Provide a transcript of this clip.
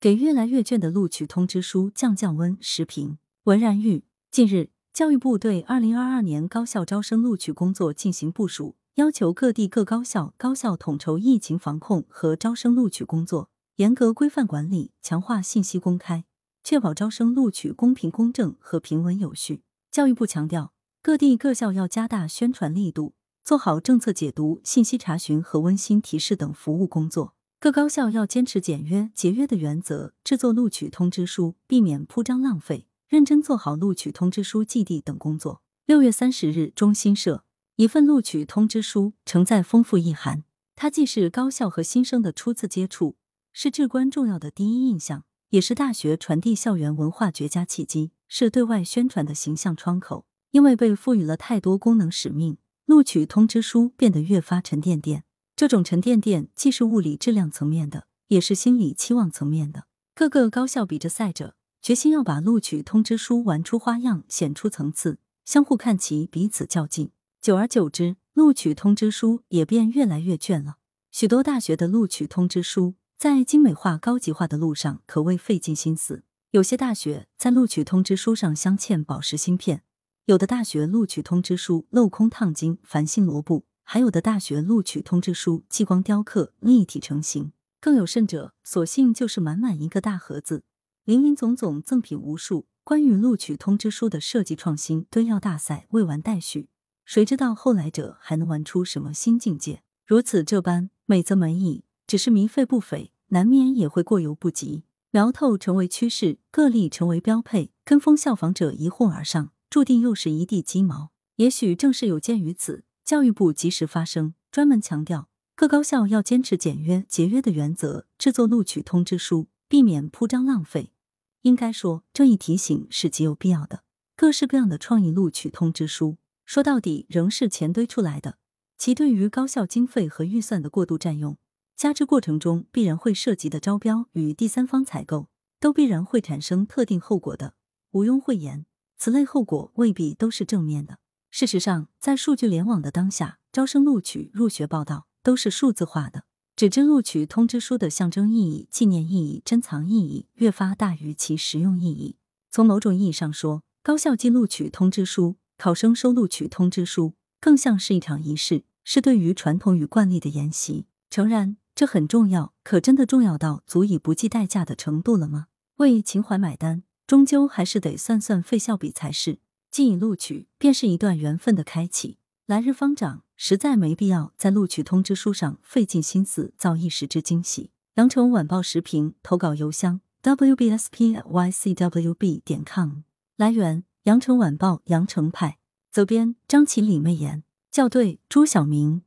给越来越卷的录取通知书降降温。时评：文然玉。近日，教育部对二零二二年高校招生录取工作进行部署，要求各地各高校高校统筹疫情防控和招生录取工作，严格规范管理，强化信息公开，确保招生录取公平公正和平稳有序。教育部强调，各地各校要加大宣传力度，做好政策解读、信息查询和温馨提示等服务工作。各高校要坚持简约节约的原则，制作录取通知书，避免铺张浪费，认真做好录取通知书寄递等工作。六月三十日，中新社一份录取通知书承载丰富意涵，它既是高校和新生的初次接触，是至关重要的第一印象，也是大学传递校园文化绝佳契机，是对外宣传的形象窗口。因为被赋予了太多功能使命，录取通知书变得越发沉甸甸。这种沉甸甸既是物理质量层面的，也是心理期望层面的。各个高校比着赛着，决心要把录取通知书玩出花样、显出层次，相互看齐，彼此较劲。久而久之，录取通知书也变越来越卷了。许多大学的录取通知书在精美化、高级化的路上可谓费尽心思。有些大学在录取通知书上镶嵌宝石芯片，有的大学录取通知书镂空烫金、繁星罗布。还有的大学录取通知书激光雕刻、立体成型，更有甚者，索性就是满满一个大盒子，林林总总赠品无数。关于录取通知书的设计创新敦耀大赛未完待续，谁知道后来者还能玩出什么新境界？如此这般，美则美矣，只是民费不菲，难免也会过犹不及。苗头成为趋势，个例成为标配，跟风效仿者一哄而上，注定又是一地鸡毛。也许正是有鉴于此。教育部及时发声，专门强调各高校要坚持简约节约的原则，制作录取通知书，避免铺张浪费。应该说，这一提醒是极有必要的。各式各样的创意录取通知书，说到底仍是钱堆出来的，其对于高校经费和预算的过度占用，加之过程中必然会涉及的招标与第三方采购，都必然会产生特定后果的。毋庸讳言，此类后果未必都是正面的。事实上，在数据联网的当下，招生录取、入学报道都是数字化的。纸质录取通知书的象征意义、纪念意义、珍藏意义越发大于其实用意义。从某种意义上说，高校寄录取通知书，考生收录取通知书，更像是一场仪式，是对于传统与惯例的沿袭。诚然，这很重要，可真的重要到足以不计代价的程度了吗？为情怀买单，终究还是得算算费效比才是。既已录取，便是一段缘分的开启。来日方长，实在没必要在录取通知书上费尽心思造一时之惊喜。羊城晚报时评投稿邮箱：wbspycwb 点 com。来源：羊城晚报羊城派。责编：张起李媚妍。校对：朱晓明。